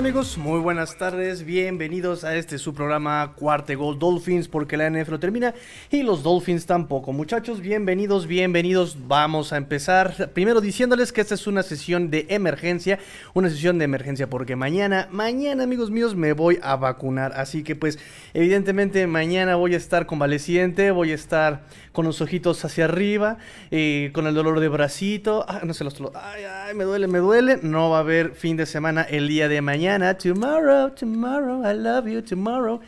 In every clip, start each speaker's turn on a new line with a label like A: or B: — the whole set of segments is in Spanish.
A: amigos, muy buenas tardes, bienvenidos a este su programa Cuarte Gol Dolphins porque la NFL termina y los Dolphins tampoco. Muchachos, bienvenidos, bienvenidos, vamos a empezar primero diciéndoles que esta es una sesión de emergencia, una sesión de emergencia porque mañana, mañana amigos míos me voy a vacunar, así que pues evidentemente mañana voy a estar convaleciente, voy a estar con los ojitos hacia arriba, eh, con el dolor de bracito, ah, no sé los, ay, ay, me duele, me duele, no va a haber fin de semana el día de mañana. Tomorrow, tomorrow, I love you, tomorrow.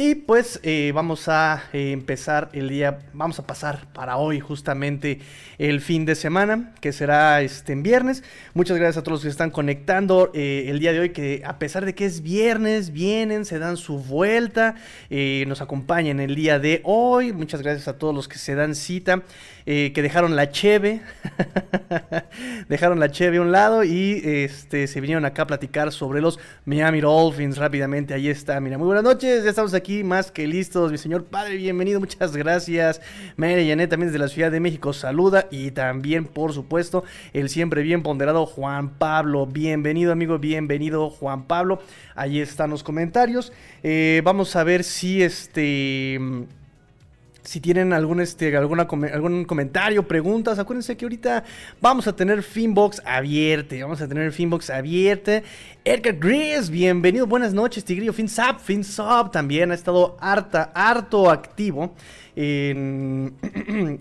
A: Y pues eh, vamos a eh, empezar el día, vamos a pasar para hoy justamente el fin de semana, que será este en viernes. Muchas gracias a todos los que están conectando eh, el día de hoy, que a pesar de que es viernes, vienen, se dan su vuelta, nos acompañan el día de hoy. Muchas gracias a todos los que se dan cita, que dejaron la cheve, dejaron la cheve a un lado y este, se vinieron acá a platicar sobre los Miami Dolphins rápidamente. Ahí está, mira, muy buenas noches, ya estamos aquí más que listos. Mi señor padre, bienvenido, muchas gracias. Mayra Yanet también desde la Ciudad de México saluda. Y también, por supuesto, el siempre bien ponderado Juan Pablo. Bienvenido, amigo, bienvenido, Juan Pablo. Ahí están los comentarios. Eh, vamos a ver si este si tienen algún, este, algún comentario, preguntas, acuérdense que ahorita vamos a tener Finbox abierta. Vamos a tener Finbox abierta. Edgar Gris, bienvenido, buenas noches, Tigrillo. FinSap, FinSap también ha estado harta, harto activo. En,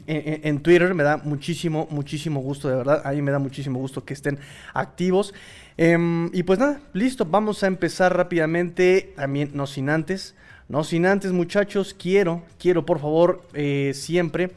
A: en, Twitter. Me da muchísimo, muchísimo gusto, de verdad. A mí me da muchísimo gusto que estén activos. Em, y pues nada, listo. Vamos a empezar rápidamente. También, no sin antes. No sin antes, muchachos, quiero, quiero por favor, eh, siempre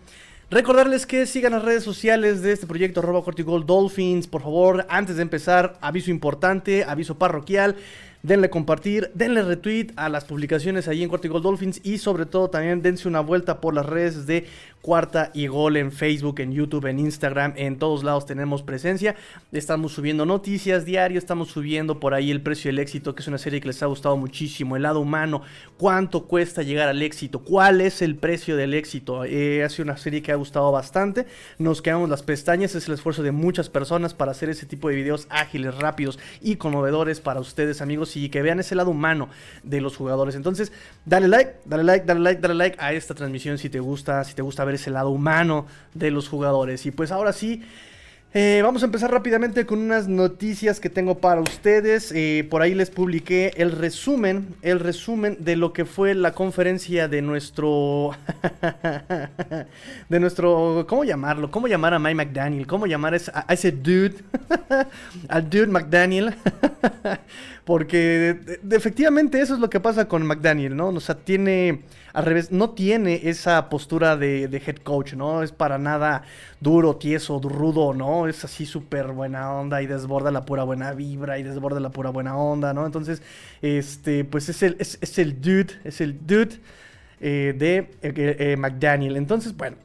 A: recordarles que sigan las redes sociales de este proyecto, arroba Cortigol Dolphins. Por favor, antes de empezar, aviso importante, aviso parroquial. Denle compartir, denle retweet a las publicaciones ahí en Cuarta y Gol Dolphins y sobre todo también dense una vuelta por las redes de Cuarta y Gol en Facebook, en YouTube, en Instagram, en todos lados tenemos presencia. Estamos subiendo noticias diario, estamos subiendo por ahí el precio del éxito, que es una serie que les ha gustado muchísimo, el lado humano, cuánto cuesta llegar al éxito, cuál es el precio del éxito. Eh, ha sido una serie que ha gustado bastante, nos quedamos las pestañas, es el esfuerzo de muchas personas para hacer ese tipo de videos ágiles, rápidos y conmovedores para ustedes amigos y que vean ese lado humano de los jugadores. Entonces, dale like, dale like, dale like, dale like a esta transmisión si te gusta, si te gusta ver ese lado humano de los jugadores. Y pues ahora sí, eh, vamos a empezar rápidamente con unas noticias que tengo para ustedes. Eh, por ahí les publiqué el resumen, el resumen de lo que fue la conferencia de nuestro, de nuestro, ¿cómo llamarlo? ¿Cómo llamar a Mike McDaniel? ¿Cómo llamar a, ese dude? al dude McDaniel. Porque efectivamente eso es lo que pasa con McDaniel, ¿no? O sea, tiene al revés, no tiene esa postura de, head coach, ¿no? Es para nada duro, tieso, rudo, ¿no? Es así súper buena onda y desborda la pura buena vibra y desborda la pura buena onda, ¿no? Entonces, este, pues es el, es, el dude, es el dude eh, de eh, eh, McDaniel. Entonces, bueno.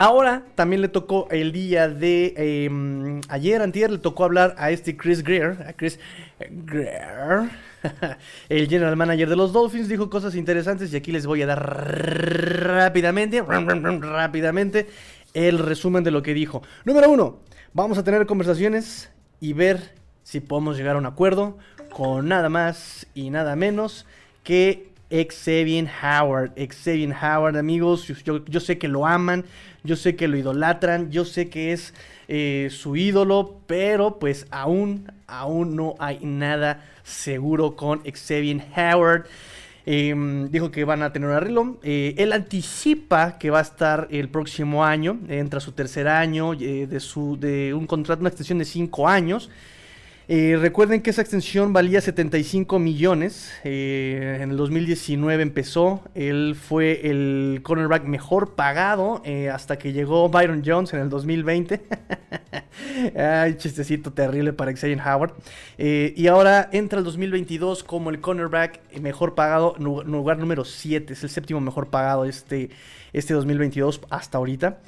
A: Ahora también le tocó el día de em, ayer, antier, le tocó hablar a este Chris Greer, a Chris Greer, el general manager de los Dolphins, dijo cosas interesantes y aquí les voy a dar rápidamente, rápidamente el resumen de lo que dijo. Número uno, vamos a tener conversaciones y ver si podemos llegar a un acuerdo con nada más y nada menos que Xavier Howard. Xavier Howard, amigos, yo, yo sé que lo aman, yo sé que lo idolatran, yo sé que es eh, su ídolo, pero pues aún, aún no hay nada seguro con Xavier Howard. Em, dijo que van a tener un arreglo. Eh, él anticipa que va a estar el próximo año, entra su tercer año eh, de, su, de un contrato, una extensión de cinco años. Eh, recuerden que esa extensión valía 75 millones. Eh, en el 2019 empezó. Él fue el cornerback mejor pagado eh, hasta que llegó Byron Jones en el 2020. Ay, chistecito terrible para Xavier Howard. y ahora entra el 2022 como el cornerback mejor pagado, lugar número 7. Es el séptimo mejor pagado este, este 2022 hasta ahorita.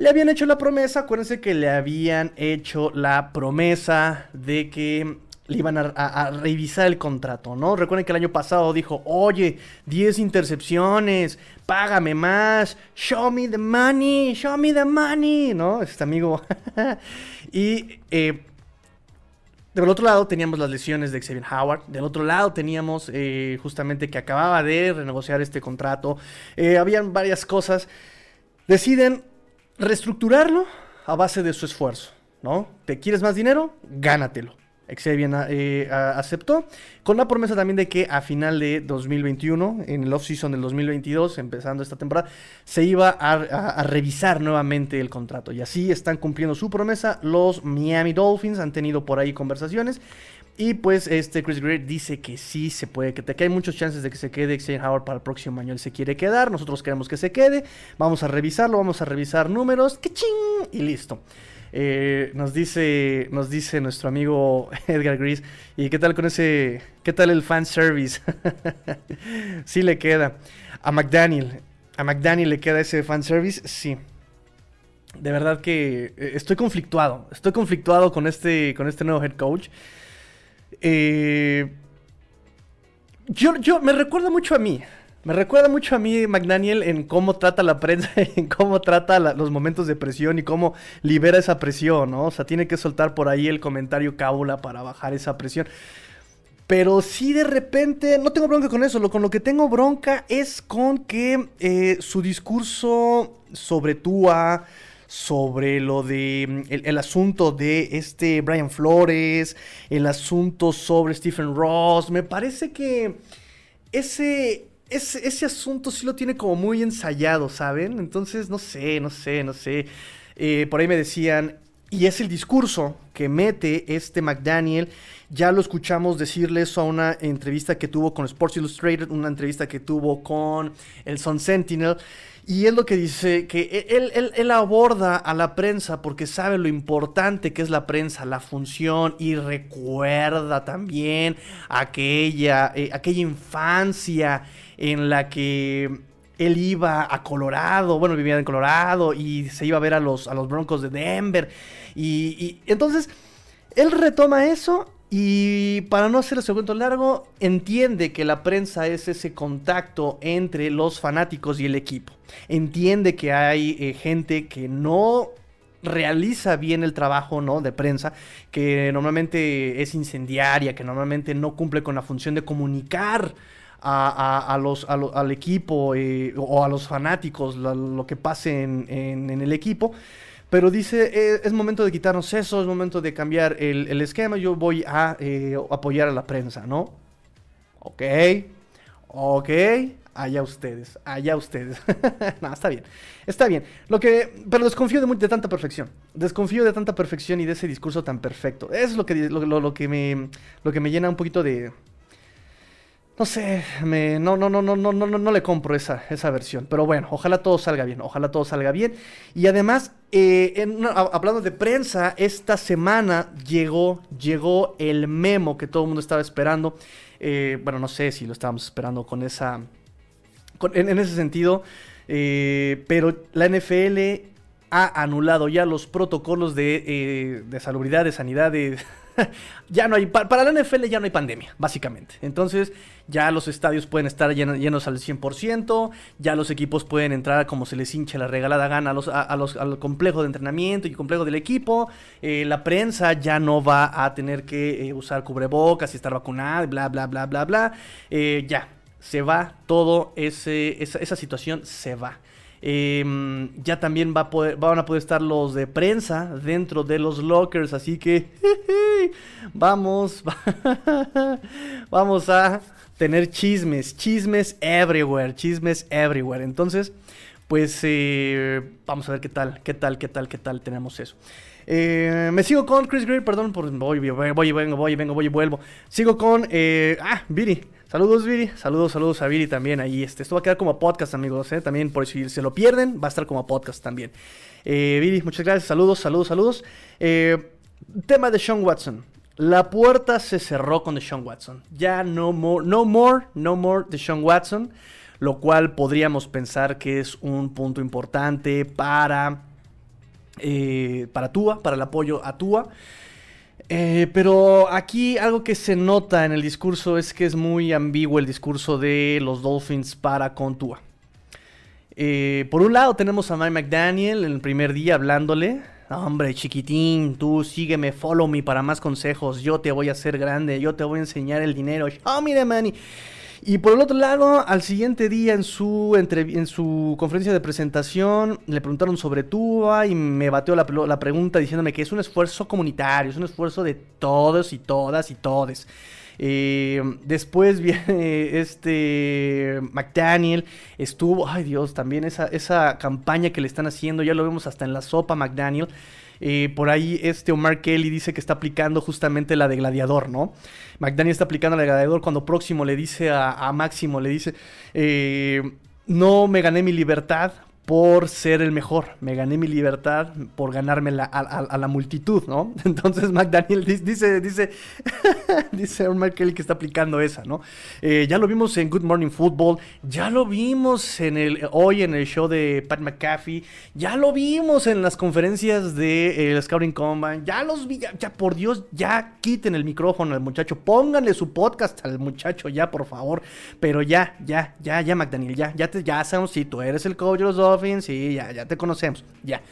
A: Le habían hecho la promesa, acuérdense que le habían hecho la promesa de que le iban a, revisar el contrato, ¿no? Recuerden que el año pasado dijo, oye, 10 intercepciones, págame más, show me the money, show me the money, ¿no? Este amigo. y eh, del otro lado teníamos las lesiones de Xavier Howard. Del otro lado teníamos eh, justamente que acababa de renegociar este contrato. Eh, habían varias cosas. Deciden reestructurarlo a base de su esfuerzo, ¿no? ¿Te quieres más dinero? Gánatelo. Xavier eh, aceptó, con la promesa también de que a final de 2021, en el off-season del 2022, empezando esta temporada, se iba a, revisar nuevamente el contrato. Y así están cumpliendo su promesa. Los Miami Dolphins han tenido por ahí conversaciones. Y pues este Chris Greer dice que sí se puede, que, que hay muchas chances de que se quede Xavier Howard para el próximo año. Él se quiere quedar, nosotros queremos que se quede. Vamos a revisarlo, vamos a revisar números, que ching, y listo. Eh, nos dice nos dice nuestro amigo Edgar Gris. ¿Y qué tal con ese? ¿Qué tal el fan service? sí le queda. A McDaniel. A McDaniel le queda ese fan service. Sí. De verdad que eh, estoy conflictuado. Estoy conflictuado con este, con este nuevo head coach. Eh, yo, me recuerda mucho a mí. Me recuerda mucho a mí McDaniel en cómo trata la prensa, en cómo trata los momentos de presión y cómo libera esa presión, ¿no? O sea, tiene que soltar por ahí el comentario cábula para bajar esa presión. Pero sí de repente, no tengo bronca con eso, lo, con lo que tengo bronca es con que eh, su discurso sobre Tua, sobre lo de mm, el, asunto de este Brian Flores, el asunto sobre Stephen Ross, me parece que ese, ese, asunto sí lo tiene como muy ensayado, ¿saben? Entonces, no sé, no sé, no sé. Eh, por ahí me decían, y es el discurso que mete este McDaniel. Ya lo escuchamos decirle eso a una entrevista que tuvo con Sports Illustrated, una entrevista que tuvo con el Sun Sentinel. Y es lo que dice, que e, él, él, aborda a la prensa porque sabe lo importante que es la prensa, la función, y recuerda también aquella, eh, aquella infancia en la que él iba a Colorado, bueno, vivía en Colorado y se iba a ver a los, a los Broncos de Denver. Y, entonces, él retoma eso y para no hacer ese cuento largo, entiende que la prensa es ese contacto entre los fanáticos y el equipo. Entiende que hay eh, gente que no realiza bien el trabajo ¿no? de prensa, que normalmente es incendiaria, que normalmente no cumple con la función de comunicar a, al equipo eh, o a los fanáticos lo, que pase en, el equipo. Pero dice, eh, es momento de quitarnos eso, es momento de cambiar el, esquema, yo voy a eh, apoyar a la prensa, ¿no? Ok, ok, allá ustedes, allá ustedes. no, está bien, está bien. Lo que, pero desconfío de, de, tanta perfección, desconfío de tanta perfección y de ese discurso tan perfecto. Es lo que, lo que, me, lo que me llena un poquito de, no sé, me, no, no, no, no, no, no, no le compro esa, esa versión. Pero bueno, ojalá todo salga bien, ojalá todo salga bien. Y además, eh, hablando de prensa, esta semana llegó, llegó el memo que todo el mundo estaba esperando. Eh, bueno, no sé si lo estábamos esperando con esa, en, ese sentido. Eh, pero la NFL ha anulado ya los protocolos de, de salubridad, de sanidad, de ya no hay, para la NFL ya no hay pandemia, básicamente. Entonces, ya los estadios pueden estar llenos, al 100%, ya los equipos pueden entrar como se les hinche la regalada gana a los, al complejo de entrenamiento y complejo del equipo. Eh, la prensa ya no va a tener que eh, usar cubrebocas y estar vacunada, bla, bla, bla, bla, bla. Eh, ya, se va todo esa, esa situación, se va. Em, ya también van a poder estar los de prensa dentro de los lockers. Así que vamos, vamos a tener chismes, chismes everywhere, chismes everywhere. Entonces, pues eh, vamos a ver qué tal, qué tal, qué tal, qué tal tenemos eso. Eh, me sigo con Chris Greer, perdón por voy, voy, voy, vengo, voy, vengo, voy y vuelvo. Sigo con eh, ah, Viri. Saludos, Viri. Saludos, saludos a Viri también ahí. Este, esto va a quedar como podcast, amigos. ¿eh? También por si se lo pierden, va a estar como podcast también. Eh, Viri, muchas gracias. Saludos, saludos, saludos. Eh, tema de Sean Watson. La puerta se cerró con Sean Watson. Ya no more, no more, no more de Sean Watson. Lo cual podríamos pensar que es un punto importante para, para Tua, para el apoyo a Tua. Eh, pero aquí algo que se nota en el discurso es que es muy ambiguo el discurso de los Dolphins para Contua. Eh, por un lado tenemos a Mike McDaniel en el primer día hablándole, hombre, chiquitín, tú sígueme, follow me para más consejos. Yo te voy a hacer grande, yo te voy a enseñar el dinero. Oh, mire, Manny. Por el otro lado, al siguiente día en su, en su conferencia de presentación, le preguntaron sobre Tua y me bateó la, la, pregunta diciéndome que es un esfuerzo comunitario, es un esfuerzo de todos y todas y todes. Eh, después viene este McDaniel, estuvo, ay Dios, también esa, esa campaña que le están haciendo, ya lo vemos hasta en la sopa McDaniel. Eh, por ahí este Omar Kelly dice que está aplicando justamente la de Gladiador, ¿no? McDaniel está aplicando la de Gladiador cuando próximo le dice a, Máximo, le dice, eh, no me gané mi libertad por ser el mejor. Me gané mi libertad por ganarme a, la multitud, ¿no? Entonces McDaniel dice, dice, dice Mark Kelly que está aplicando esa, ¿no? Eh, ya lo vimos en Good Morning Football, ya lo vimos en el, hoy en el show de Pat McAfee, ya lo vimos en las conferencias de eh, Scouting Combine, ya los vi, ya, por Dios, ya quiten el micrófono al muchacho, pónganle su podcast al muchacho ya, por favor, pero ya, ya, ya, ya, McDaniel, ya, ya, te, ya sabemos si tú eres el coach de los fin, sí, ya, ya te conocemos, ya.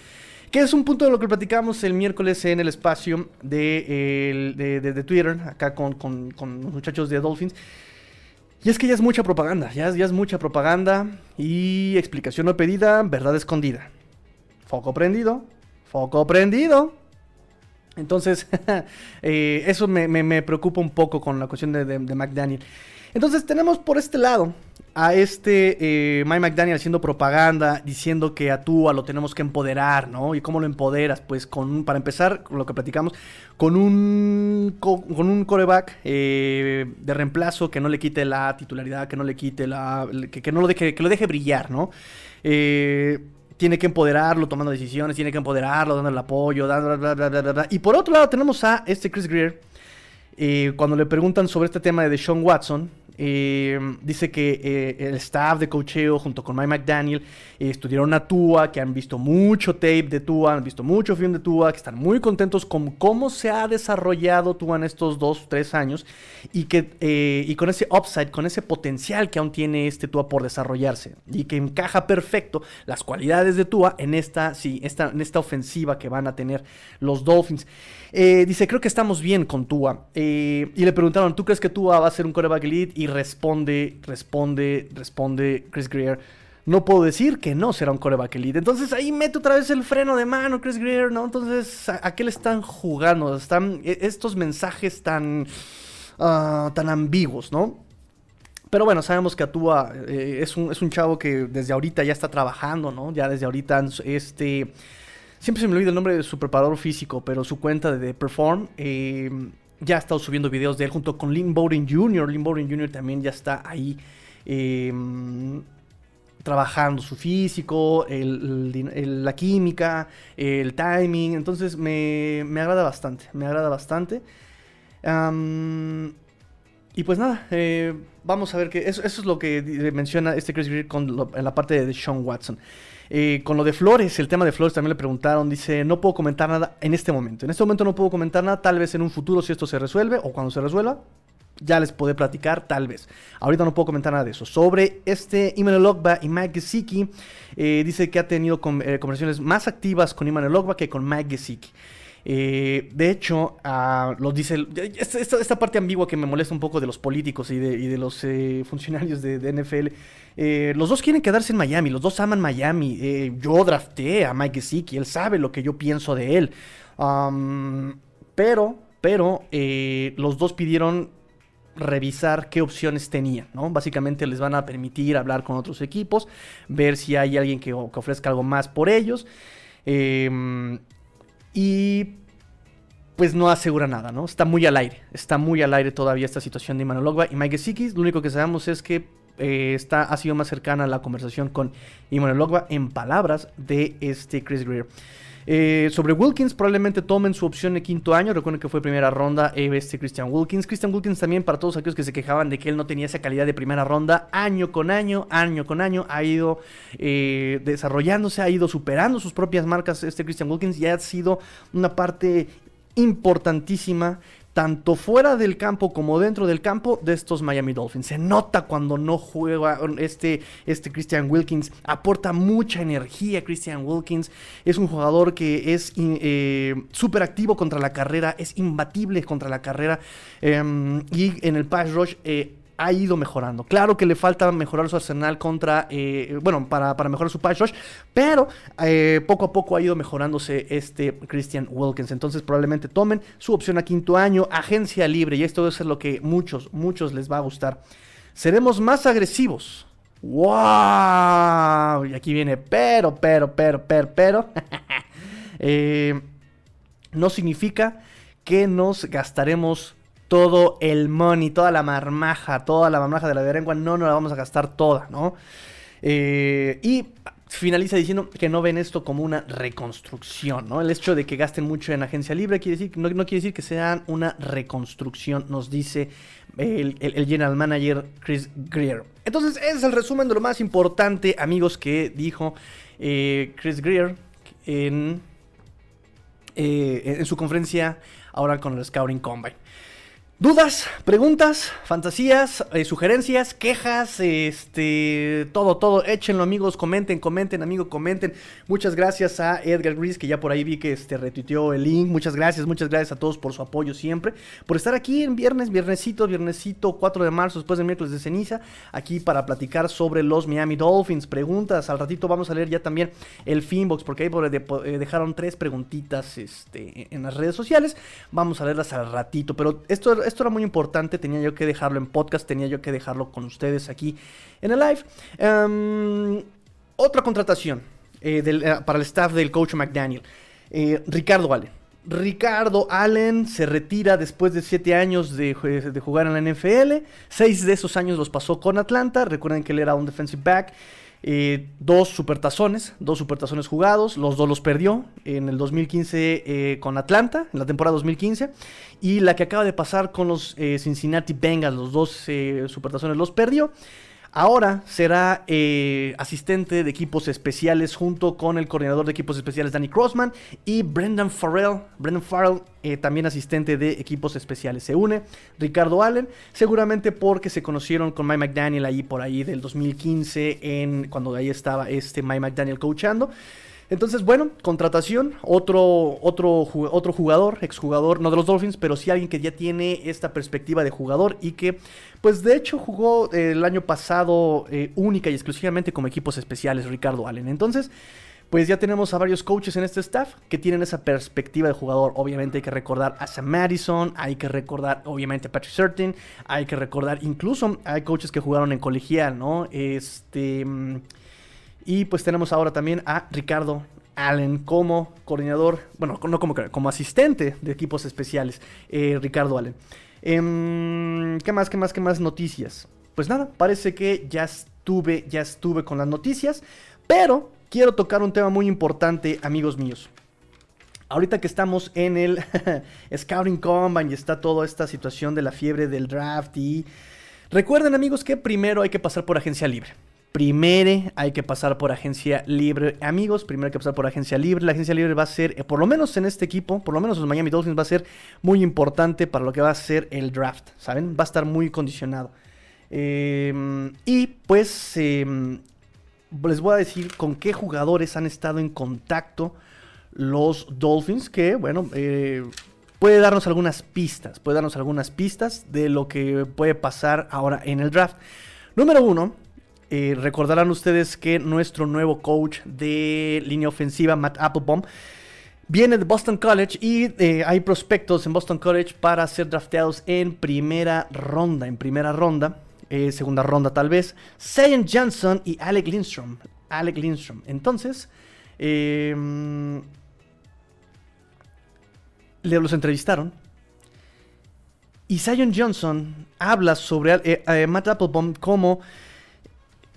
A: Que es un punto de lo que platicamos el miércoles en el espacio de, de, Twitter, acá con, con, los muchachos de Dolphins. Y es que ya es mucha propaganda, ya, ya es mucha propaganda y explicación no pedida, verdad escondida. Foco prendido, foco prendido. Entonces, eh, eso me, me, preocupa un poco con la cuestión de, de McDaniel. Entonces tenemos por este lado a este eh, Mike McDaniel haciendo propaganda, diciendo que a Tua lo tenemos que empoderar, ¿no? ¿Y cómo lo empoderas? Pues con, para empezar, con lo que platicamos, con un, con, un coreback eh, de reemplazo que no le quite la titularidad, que no le quite la... que, no lo deje, que lo deje brillar, ¿no? Eh, tiene que empoderarlo tomando decisiones, tiene que empoderarlo dando el apoyo, bla, y por otro lado tenemos a este Chris Greer, cuando le preguntan sobre este tema de Sean Watson, eh, dice que eh, el staff de cocheo junto con Mike McDaniel eh, estudiaron a Tua, que han visto mucho tape de Tua, han visto mucho film de Tua, que están muy contentos con cómo se ha desarrollado Tua en estos dos, tres años y que y con ese upside, con ese potencial que aún tiene este Tua por desarrollarse y que encaja perfecto las cualidades de Tua en esta, sí, esta, en esta ofensiva que van a tener los Dolphins. dice, creo que estamos bien con Tua. y le preguntaron, ¿tú crees que Tua va a ser un coreback? Y responde, responde, responde Chris Greer. No puedo decir que no será un coreback elite. Entonces ahí mete otra vez el freno de mano Chris Greer, ¿no? Entonces, ¿a, qué le están jugando? Están e, estos mensajes tan, ah, tan ambiguos, ¿no? Pero bueno, sabemos que Atua eh, es, un, es un chavo que desde ahorita ya está trabajando, ¿no? Ya desde ahorita, este... Siempre se me olvida el nombre de su preparador físico, pero su cuenta de, Perform... Eh, ya ha estado subiendo videos de él junto con Lynn Bowden Jr. Lynn Bowden Jr. también ya está ahí em, trabajando su físico, la química, el timing. Entonces me, agrada bastante, me agrada bastante. y pues nada, eh, vamos a ver que eso, es lo que menciona este Chris Greer en la parte de Sean Watson. Con lo de Flores, el tema de Flores también le preguntaron, dice, no puedo comentar nada en este momento. En este momento no puedo comentar nada, tal vez en un futuro si esto se resuelve o cuando se resuelva, ya les podré platicar, tal vez. Ahorita no puedo comentar nada de eso. Sobre este Immanuel Ogba y Mike Gesicki, eh, dice que ha tenido eh, conversaciones más activas con Immanuel Ogba que con Mike Gesicki. Eh, de hecho, uh, lo dice. Esta, parte ambigua que me molesta un poco de los políticos y de, los eh, funcionarios de, NFL. Eh, los dos quieren quedarse en Miami, los dos aman Miami. Yo drafté a Mike Gesicki, él sabe lo que yo pienso de él. pero, pero, los dos pidieron revisar qué opciones tenían, ¿no? Básicamente les van a permitir hablar con otros equipos, ver si hay alguien que, que ofrezca algo más por ellos. Eh, y pues no asegura nada, ¿no? Está muy al aire, está muy al aire todavía esta situación de Imanol y Mike Gesicki. Lo único que sabemos es que eh, está, ha sido más cercana la conversación con Imanol en palabras de este Chris Greer. Eh, sobre Wilkins, probablemente tomen su opción de quinto año. Recuerden que fue primera ronda eh, este Christian Wilkins. Christian Wilkins también, para todos aquellos que se quejaban de que él no tenía esa calidad de primera ronda, año con año, año con año, ha ido eh, desarrollándose, ha ido superando sus propias marcas. Este Christian Wilkins ya ha sido una parte importantísima tanto fuera del campo como dentro del campo de estos Miami Dolphins. Se nota cuando no juega este, este Christian Wilkins, aporta mucha energía Christian Wilkins, es un jugador que es eh, súper activo contra la carrera, es imbatible contra la carrera. Em, y en el pass rush... Eh, ha ido mejorando. Claro que le falta mejorar su arsenal contra, eh, bueno, para, mejorar su rush, pero eh, poco a poco ha ido mejorándose este Christian Wilkins. Entonces probablemente tomen su opción a quinto año, agencia libre, y esto ser lo que muchos, muchos les va a gustar. Seremos más agresivos. ¡Wow! Y aquí viene, pero, pero, pero, pero, pero. Eh, no significa que nos gastaremos todo el money, toda la marmaja, toda la marmaja de la lengua, no nos la vamos a gastar toda, ¿no? Eh, y finaliza diciendo que no ven esto como una reconstrucción, ¿no? El hecho de que gasten mucho en agencia libre no, no quiere decir que sean una reconstrucción, nos dice el, general manager Chris Greer. Entonces, ese es el resumen de lo más importante, amigos, que dijo eh, Chris Greer en, eh, en su conferencia ahora con el Scouting Combine. Dudas, preguntas, fantasías, eh, sugerencias, quejas, este, todo, todo, échenlo amigos, comenten, comenten, amigo, comenten. Muchas gracias a Edgar Gris, que ya por ahí vi que este, retuiteó el link. Muchas gracias, muchas gracias a todos por su apoyo siempre, por estar aquí en viernes, viernesito, viernesito 4 de marzo, después del miércoles de ceniza, aquí para platicar sobre los Miami Dolphins. Preguntas, al ratito vamos a leer ya también el Finbox, porque ahí eh, dejaron tres preguntitas este, en las redes sociales. Vamos a leerlas al ratito, pero esto esto era muy importante, tenía yo que dejarlo en podcast, tenía yo que dejarlo con ustedes aquí en el live. Em, otra contratación eh, eh, para el staff del coach McDaniel. Eh, Ricardo Allen. Ricardo Allen se retira después de siete años de, de, jugar en la NFL. Seis de esos años los pasó con Atlanta. Recuerden que él era un defensive back. Eh, dos supertazones, dos supertazones jugados, los dos los perdió en el 2015 eh, con Atlanta, en la temporada 2015, y la que acaba de pasar con los eh, Cincinnati Bengals, los dos supertazones los perdió. Ahora será eh, asistente de equipos especiales junto con el coordinador de equipos especiales Danny Crossman y Brendan Farrell. Brendan Farrell, eh, también asistente de equipos especiales. Se une Ricardo Allen, seguramente porque se conocieron con Mike McDaniel ahí por ahí del 2015, en, cuando ahí estaba este Mike McDaniel coachando. Entonces, bueno, contratación, otro, otro, otro jugador, exjugador, no de los Dolphins, pero sí alguien que ya tiene esta perspectiva de jugador y que, pues de hecho, jugó eh, el año pasado eh, única y exclusivamente como equipos especiales, Ricardo Allen. Entonces, pues ya tenemos a varios coaches en este staff que tienen esa perspectiva de jugador. Obviamente hay que recordar a Sam Madison, hay que recordar obviamente a Patrick Certain, hay que recordar incluso hay coaches que jugaron en colegial, ¿no? Este mm, y pues tenemos ahora también a Ricardo Allen como coordinador, bueno, no como, como asistente de equipos especiales, eh, Ricardo Allen. Em, ¿Qué más, qué más, qué más noticias? Pues nada, parece que ya estuve, ya estuve con las noticias, pero quiero tocar un tema muy importante, amigos míos. Ahorita que estamos en el Scouting Combine y está toda esta situación de la fiebre del draft y... Recuerden amigos que primero hay que pasar por agencia libre. Primero hay que pasar por agencia libre. Amigos, primero hay que pasar por agencia libre. La agencia libre va a ser, eh, por lo menos en este equipo, por lo menos los Miami Dolphins, va a ser muy importante para lo que va a ser el draft. ¿Saben? Va a estar muy condicionado. Em, y pues em, les voy a decir con qué jugadores han estado en contacto los Dolphins. Que, bueno, eh, puede darnos algunas pistas. Puede darnos algunas pistas de lo que puede pasar ahora en el draft. Número uno eh, recordarán ustedes que nuestro nuevo coach de línea ofensiva, Matt Applebaum, viene de Boston College y eh, hay prospectos en Boston College para ser drafteados en primera ronda. En primera ronda, eh, segunda ronda tal vez, Zion Johnson y Alec Lindstrom. Alec Lindstrom. Entonces, le los entrevistaron. Y Zion Johnson habla sobre Matt Applebaum como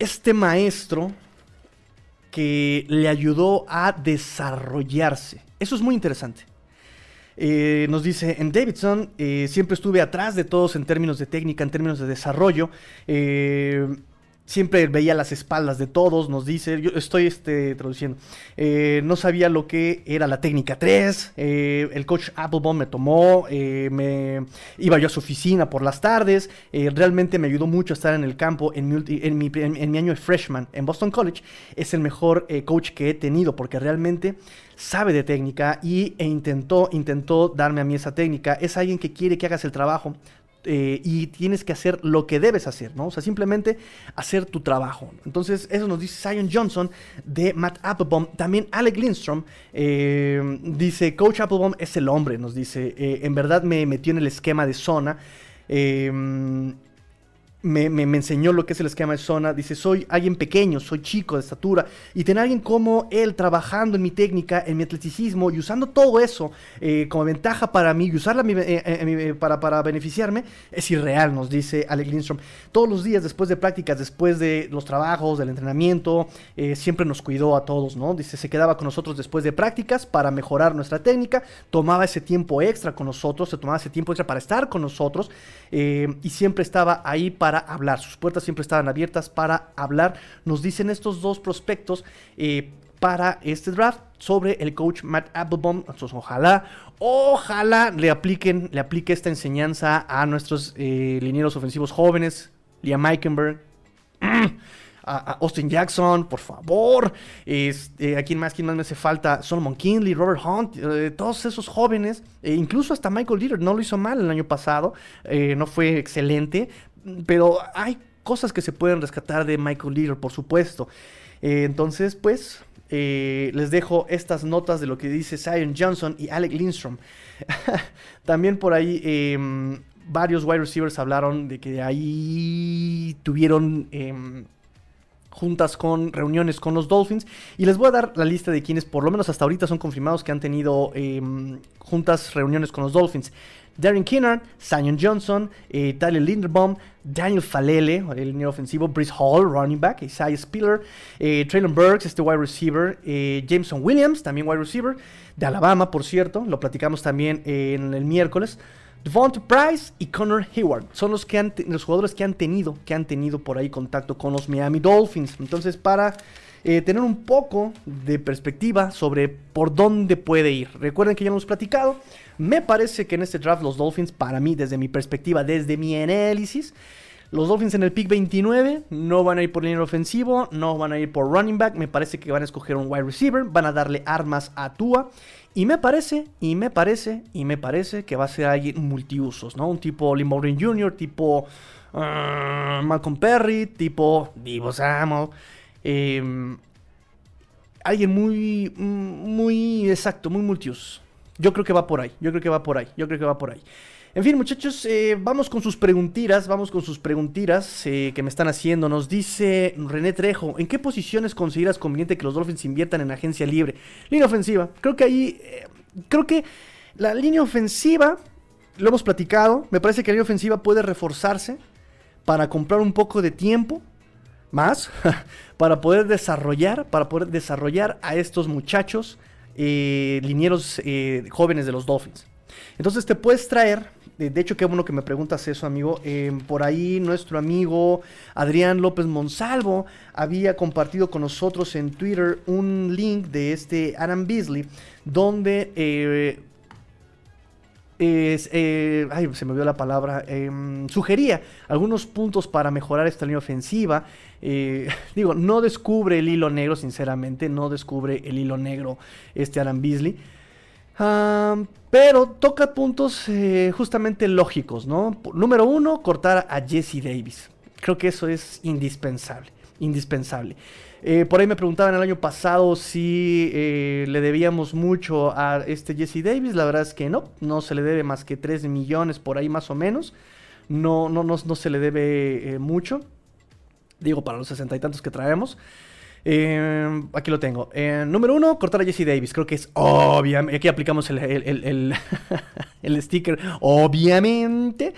A: este maestro que le ayudó a desarrollarse. Eso es muy interesante. Eh, nos dice, en Davidson eh, siempre estuve atrás de todos en términos de técnica, en términos de desarrollo. Eh, siempre veía las espaldas de todos, nos dice, yo estoy este, traduciendo, eh, no sabía lo que era la técnica 3, eh, el coach Applebaum me tomó, eh, me iba yo a su oficina por las tardes, realmente me ayudó mucho a estar en el campo en mi, año de freshman en Boston College, es el mejor coach que he tenido porque realmente sabe de técnica y, e intentó, intentó darme a mí esa técnica, es alguien que quiere que hagas el trabajo, eh, y tienes que hacer lo que debes hacer, ¿no? O sea, simplemente hacer tu trabajo. Entonces, eso nos dice Zion Johnson de Matt Applebaum. También Alec Lindstrom eh, dice, Coach Applebaum es el hombre, nos dice. Eh, en verdad me metió en el esquema de zona me, enseñó lo que es el esquema de zona. Dice, soy alguien pequeño, soy chico de estatura. Y tener a alguien como él trabajando en mi técnica, en mi atleticismo y usando todo eso eh, como ventaja para mí y usarla eh, eh, para, para, beneficiarme es irreal, nos dice Alec Lindstrom. Todos los días después de prácticas, después de los trabajos, del entrenamiento, siempre nos cuidó a todos, ¿no? Dice, se quedaba con nosotros después de prácticas para mejorar nuestra técnica, tomaba ese tiempo extra con nosotros, se tomaba ese tiempo extra para estar con nosotros y siempre estaba ahí para para hablar. Sus puertas siempre estaban abiertas para hablar. Nos dicen estos dos prospectos eh, para este draft sobre el coach Matt Applebaum. Ojalá, ojalá le apliquen, le aplique esta enseñanza a nuestros eh, linieros ofensivos jóvenes. Liam Eikenberg. Austin Jackson, por favor. Este, ¿A quién más? ¿Quién más me hace falta? Solomon Kinley, Robert Hunt, eh, todos esos jóvenes. E incluso hasta Michael Dieter no lo hizo mal el año pasado. no fue excelente, pero hay cosas que se pueden rescatar de Michael Leader, por supuesto. Eh, entonces, pues, eh, les dejo estas notas de lo que dice Zion Johnson y Alec Lindstrom. También por ahí em, varios wide receivers hablaron de que ahí tuvieron em, juntas con reuniones con los Dolphins. Y les voy a dar la lista de quienes por lo menos hasta ahorita son confirmados que han tenido em, juntas, reuniones con los Dolphins. Darren Kinnard, Zion Johnson, eh, Tyler Linderbaum, Daniel Falele, el línea ofensivo, Brice Hall, running back, Isaiah Spiller, eh, Traylon Burks, este wide receiver, eh, Jameson Williams, también wide receiver, de Alabama, por cierto, lo platicamos también en el miércoles. Devonta Price y Connor Hayward son los, que han los jugadores que han tenido, que han tenido por ahí contacto con los Miami Dolphins. Entonces, para eh, tener un poco de perspectiva sobre por dónde puede ir. Recuerden que ya lo hemos platicado. Me parece que en este draft los Dolphins, para mí, desde mi perspectiva, desde mi análisis, los Dolphins en el pick 29 no van a ir por línea ofensivo, no van a ir por running back. Me parece que van a escoger un wide receiver, van a darle armas a Tua. Y me parece, y me parece, y me parece que va a ser alguien multiusos, ¿no? Un tipo Lee Jr., tipo ah, Malcolm Perry, tipo Divo Samuel. Em, alguien muy, muy exacto, muy multius. Yo creo que va por ahí, yo creo que va por ahí, yo creo que va por ahí. En fin, muchachos, eh, vamos con sus preguntiras, vamos con sus preguntiras eh, que me están haciendo. Nos dice René Trejo, ¿en qué posiciones consideras conveniente que los Dolphins inviertan en agencia libre? Línea ofensiva, creo que ahí, eh, creo que la línea ofensiva, lo hemos platicado, me parece que la línea ofensiva puede reforzarse para comprar un poco de tiempo más para poder desarrollar, para poder desarrollar a estos muchachos eh, linieros eh, jóvenes de los Dolphins. Entonces te puedes traer, de hecho qué bueno que me preguntas eso amigo, em, por ahí nuestro amigo Adrián López Monsalvo había compartido con nosotros en Twitter un link de este Adam Beasley donde eh, eh, ay, se me vio la palabra, em, sugería algunos puntos para mejorar esta línea ofensiva. Digo, no descubre el hilo negro, sinceramente, no descubre el hilo negro este Alan Beasley. pero toca puntos eh, justamente lógicos, ¿no? Número uno, cortar a Jesse Davis. Creo que eso es indispensable, indispensable. Eh, por ahí me preguntaban el año pasado si eh, le debíamos mucho a este Jesse Davis. La verdad es que no, no se le debe más que 3 millones por ahí más o menos. No, no, no, se le debe mucho. Digo, para los sesenta y tantos que traemos. aquí lo tengo. número uno, cortar a Jesse Davis. Creo que es obviamente. Aquí aplicamos el, el, el sticker. Obviamente.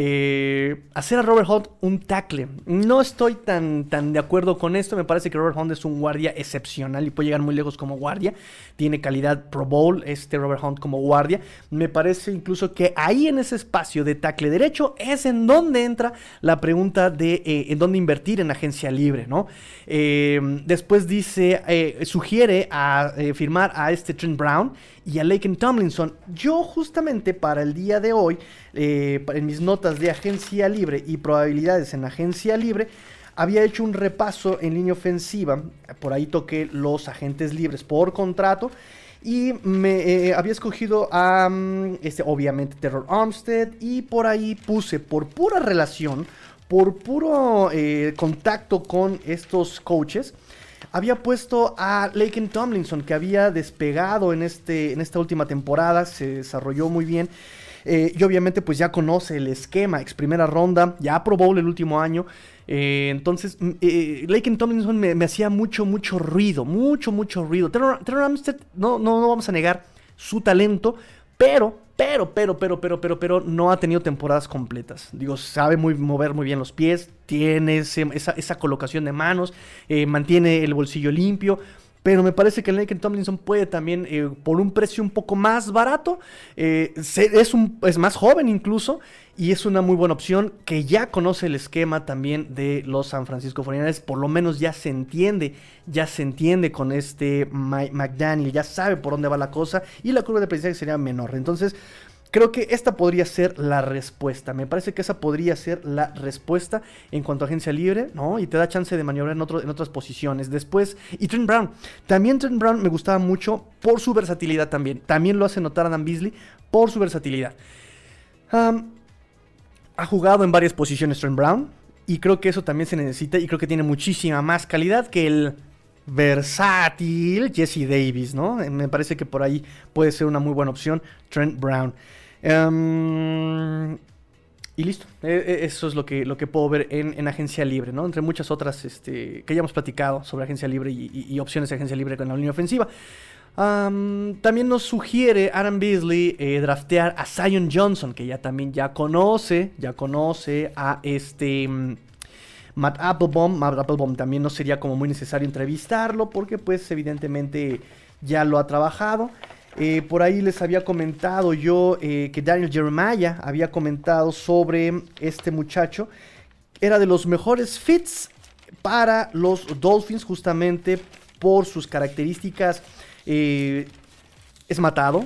A: Eh, hacer a Robert Hunt un tackle. No estoy tan, tan de acuerdo con esto. Me parece que Robert Hunt es un guardia excepcional y puede llegar muy lejos como guardia. Tiene calidad Pro Bowl este Robert Hunt como guardia. Me parece incluso que ahí en ese espacio de tackle derecho es en donde entra la pregunta de eh, en dónde invertir en agencia libre, ¿no? Eh, después dice, sugiere a firmar a este Trent Brown y a Laken Tomlinson. Yo justamente para el día de hoy, eh, en mis notas de agencia libre y probabilidades en agencia libre, había hecho un repaso en línea ofensiva. Por ahí toqué los agentes libres por contrato. Y me eh, había escogido a, mm, este, obviamente, Terror Armstead. Y por ahí puse, por pura relación, por puro eh, contacto con estos coaches, había puesto a Laken Tomlinson, que había despegado en, este, en esta última temporada, se desarrolló muy bien. Eh, y obviamente pues ya conoce el esquema, ex primera ronda, ya aprobó el último año. Eh, entonces, mm, eh, Laken Tomlinson me, hacía mucho, mucho ruido, mucho, mucho ruido. Terror, no, no, no vamos a negar su talento, pero pero, pero, pero, pero, pero, pero no ha tenido temporadas completas. Digo, sabe muy, mover muy bien los pies, tiene esa, colocación de manos, eh, mantiene el bolsillo limpio. Pero me parece que el Naked Tomlinson puede también, eh, por un precio un poco más barato, eh, es, un, es más joven incluso, y es una muy buena opción que ya conoce el esquema también de los San Francisco 49 por lo menos ya se entiende, ya se entiende con este McDaniel, ya sabe por dónde va la cosa, y la curva de aprendizaje sería menor. Entonces, Creo que esta podría ser la respuesta. Me parece que esa podría ser la respuesta en cuanto a agencia libre, ¿no? Y te da chance de maniobrar en, en otras posiciones. Después, y Trent Brown. También Trent Brown me gustaba mucho por su versatilidad también. También lo hace notar Adam Beasley por su versatilidad. ha jugado en varias posiciones Trent Brown. Y creo que eso también se necesita. Y creo que tiene muchísima más calidad que el versátil Jesse Davis, ¿no? Me parece que por ahí puede ser una muy buena opción Trent Brown. Em, y listo. E, e, eso es lo que, lo que puedo ver en, Agencia Libre, ¿no? Entre muchas otras este, que ya hemos platicado sobre Agencia Libre y, opciones de Agencia Libre con la línea ofensiva. también nos sugiere Aaron Beasley eh, draftear a Zion Johnson, que ya también ya conoce, ya conoce a este mm, Matt Applebaum. Matt Applebaum también no sería como muy necesario entrevistarlo porque pues evidentemente ya lo ha trabajado. Eh, por ahí les había comentado yo eh, que Daniel Jeremiah había comentado sobre este muchacho. Era de los mejores fits para los Dolphins justamente por sus características. Eh, es matado,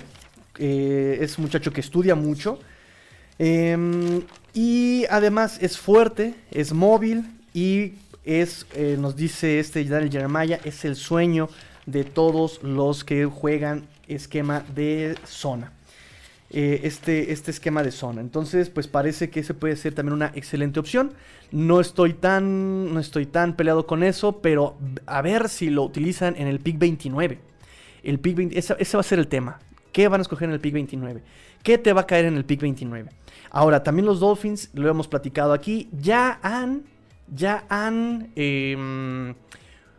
A: es un muchacho que estudia mucho. Em, y además es fuerte, es móvil y es, nos dice este Daniel Jeremiah, es el sueño de todos los que juegan esquema de zona. Eh, este, este esquema de zona. Entonces, pues parece que ese puede ser también una excelente opción. No estoy tan, no estoy tan peleado con eso, pero a ver si lo utilizan en el pick 29. El pick 20, ese, va a ser el tema. ¿Qué van a escoger en el pick 29? ¿Qué te va a caer en el pick 29? Ahora, también los Dolphins, lo hemos platicado aquí, ya han, ya han em,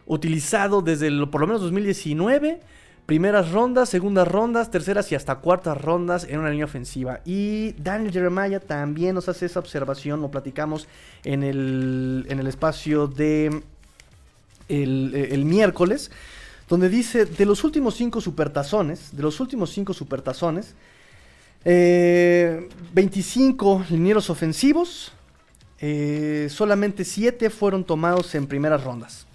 A: utilizado desde por lo menos 2019 primeras rondas, segundas rondas, terceras y hasta cuartas rondas en una línea ofensiva. Y Daniel Jeremiah también nos hace esa observación, lo platicamos en el, en el espacio de el, miércoles, donde dice, de los últimos cinco supertazones, de los últimos cinco supertazones, 25 eh, linieros ofensivos, eh, solamente 7 fueron tomados en primeras rondas.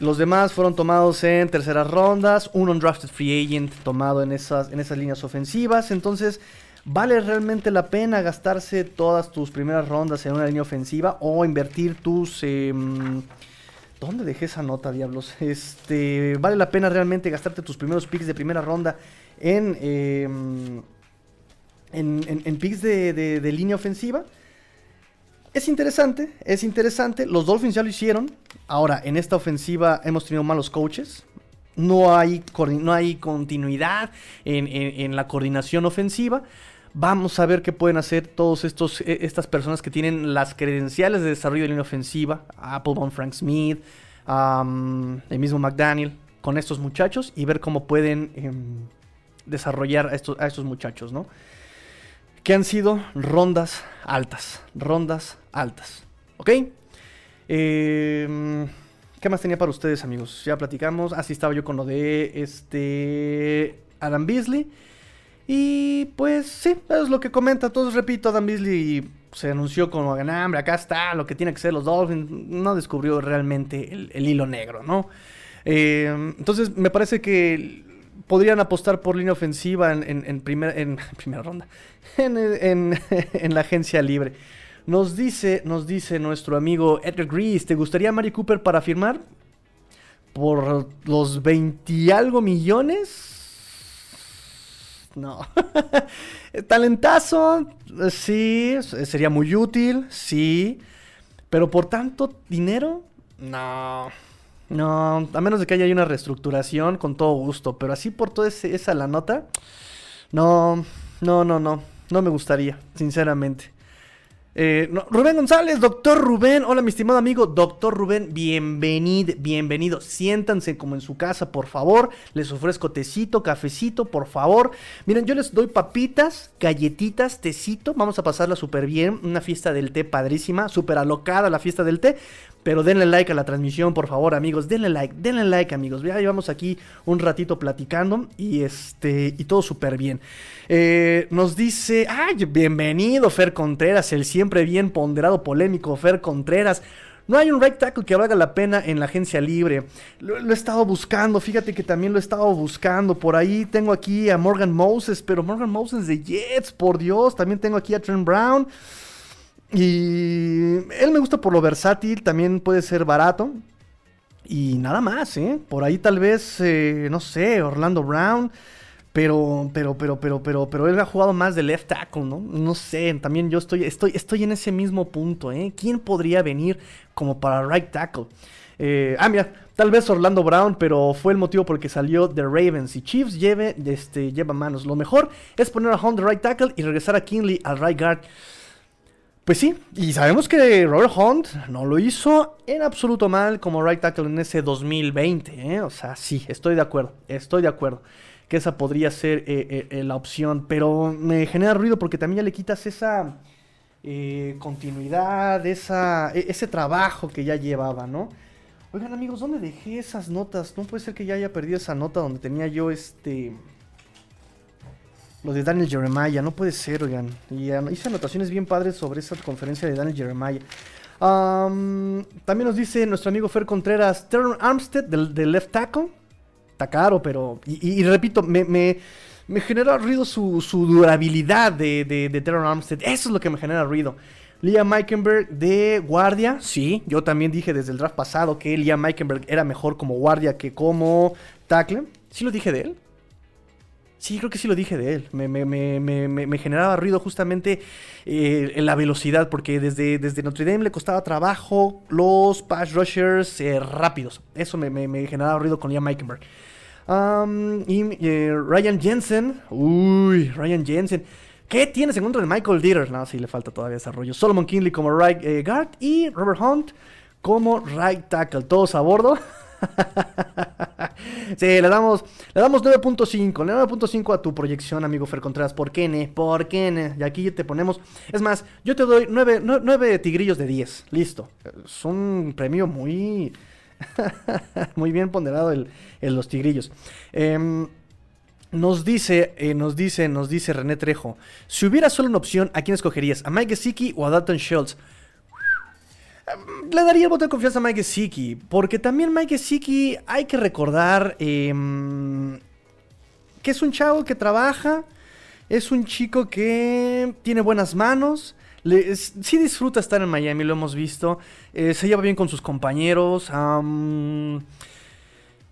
A: Los demás fueron tomados en terceras rondas, un undrafted free agent tomado en esas, en esas líneas ofensivas. Entonces, ¿vale realmente la pena gastarse todas tus primeras rondas en una línea ofensiva o invertir tus... Em, ¿Dónde dejé esa nota, diablos? Este, ¿Vale la pena realmente gastarte tus primeros picks de primera ronda en, em, en, picks de línea ofensiva? Es interesante, es interesante. Los Dolphins ya lo hicieron. Ahora, en esta ofensiva hemos tenido malos coaches. No hay, no hay continuidad en, la coordinación ofensiva. Vamos a ver qué pueden hacer estos e, estas personas que tienen las credenciales de desarrollo de línea ofensiva. Applebaum, Frank Smith, el mismo McDaniel, con estos muchachos y ver cómo pueden em, desarrollar estos, a estos muchachos, ¿no? Que han sido rondas altas, rondas altas. ¿Ok? Eh, ¿Qué más tenía para ustedes, amigos? Ya platicamos. Así estaba yo con lo de este Adam Beasley. Y pues sí, es lo que comenta. Entonces, repito, Adam Beasley se anunció como hambre, acá está lo que tiene que ser los Dolphins. No descubrió realmente el, hilo negro, ¿no? Eh, entonces, me parece que podrían apostar por línea ofensiva en, primera ronda, en, la agencia libre. Nos dice, nos dice nuestro amigo Edgar Grease, ¿te gustaría Mari Cooper para firmar? ¿Por los 20 algo millones? No. Talentazo, sí, sería muy útil, sí. Pero por tanto dinero, no. No, a menos de que haya una reestructuración, con todo gusto. Pero así por toda esa la nota, no, no, no, no. No me gustaría, sinceramente. Eh, Rubén González, doctor Rubén. Hola, mi estimado amigo, doctor Rubén. Bienvenido, bienvenido. Siéntanse como en su casa, por favor. Les ofrezco tecito, cafecito, por favor. Miren, yo les doy papitas, galletitas, tecito. Vamos a pasarla súper bien. Una fiesta del té padrísima, súper alocada la fiesta del té. Pero denle like a la transmisión, por favor, amigos. Denle like, denle like, amigos. Ya llevamos aquí un ratito platicando y este y todo súper bien. Eh, nos dice, ay, bienvenido Fer Contreras, el siempre bien ponderado polémico Fer Contreras. No hay un right tackle que valga la pena en la agencia libre. Lo, he estado buscando, fíjate que también lo he estado buscando. Por ahí tengo aquí a Morgan Moses, pero Morgan Moses de Jets, por Dios. También tengo aquí a Trent Brown. Y él me gusta por lo versátil, también puede ser barato. Y nada más, ¿eh? Por ahí tal vez, eh, no sé, Orlando Brown. Pero, pero, pero, pero, pero, pero él ha jugado más de left tackle, ¿no? No sé, también yo estoy, estoy, estoy en ese mismo punto, ¿eh? ¿Quién podría venir como para right tackle? Eh, ah, mira, tal vez Orlando Brown, pero fue el motivo por el que salió de Ravens. Y Chiefs lleve, este, lleva manos. Lo mejor es poner a Hunt de right tackle y regresar a Kinley al right guard. Pues sí, y sabemos que Robert Hunt no lo hizo en absoluto mal como right tackle en ese 2020, ¿eh? O sea, sí, estoy de acuerdo, estoy de acuerdo que esa podría ser eh, eh, la opción, pero me genera ruido porque también ya le quitas esa continuidad, esa, e, ese trabajo que ya llevaba, ¿no? Oigan amigos, ¿dónde dejé esas notas? No puede ser que ya haya perdido esa nota donde tenía yo este... Lo de Daniel Jeremiah, no puede ser, oigan. Y hice anotaciones bien padres sobre esa conferencia de Daniel Jeremiah. también nos dice nuestro amigo Fer Contreras, Terran Armstead del, left tackle. Está caro, pero... Y, repito, me, me, genera ruido su, durabilidad de, de, de Armstead. Eso es lo que me genera ruido. Liam Meikenberg de guardia. Sí, yo también dije desde el draft pasado que Liam Meikenberg era mejor como guardia que como tackle. ¿Sí lo dije de él? Sí, creo que sí lo dije de él. Me, generaba ruido justamente eh, en la velocidad, porque desde, desde Notre Dame le costaba trabajo los pass rushers eh, rápidos. Eso me, generaba ruido con Liam Meikenberg. y eh, Ryan Jensen. Uy, Ryan Jensen. ¿Qué tienes en contra de Michael Dieter? No, sí, le falta todavía desarrollo. Solomon Kinley como right guard y Robert Hunt como right tackle. Todos a bordo. sí, le damos, le damos 9.5. Le 9.5 a tu proyección, amigo Fer Contreras. ¿Por qué, ne? ¿Por qué, ne? Y aquí te ponemos. Es más, yo te doy 9, tigrillos de 10. Listo. Es un premio muy. muy bien ponderado el, los tigrillos. Em, nos dice, eh, nos dice, nos dice René Trejo. Si hubiera solo una opción, ¿a quién escogerías? ¿A Mike Gesicki o a Dalton Schultz? Le daría el voto de confianza a Mike Gesicki. Porque también Mike Gesicki hay que recordar em, que es un chavo que trabaja. Es un chico que tiene buenas manos. Sí disfruta estar en Miami, lo hemos visto. Eh, se lleva bien con sus compañeros.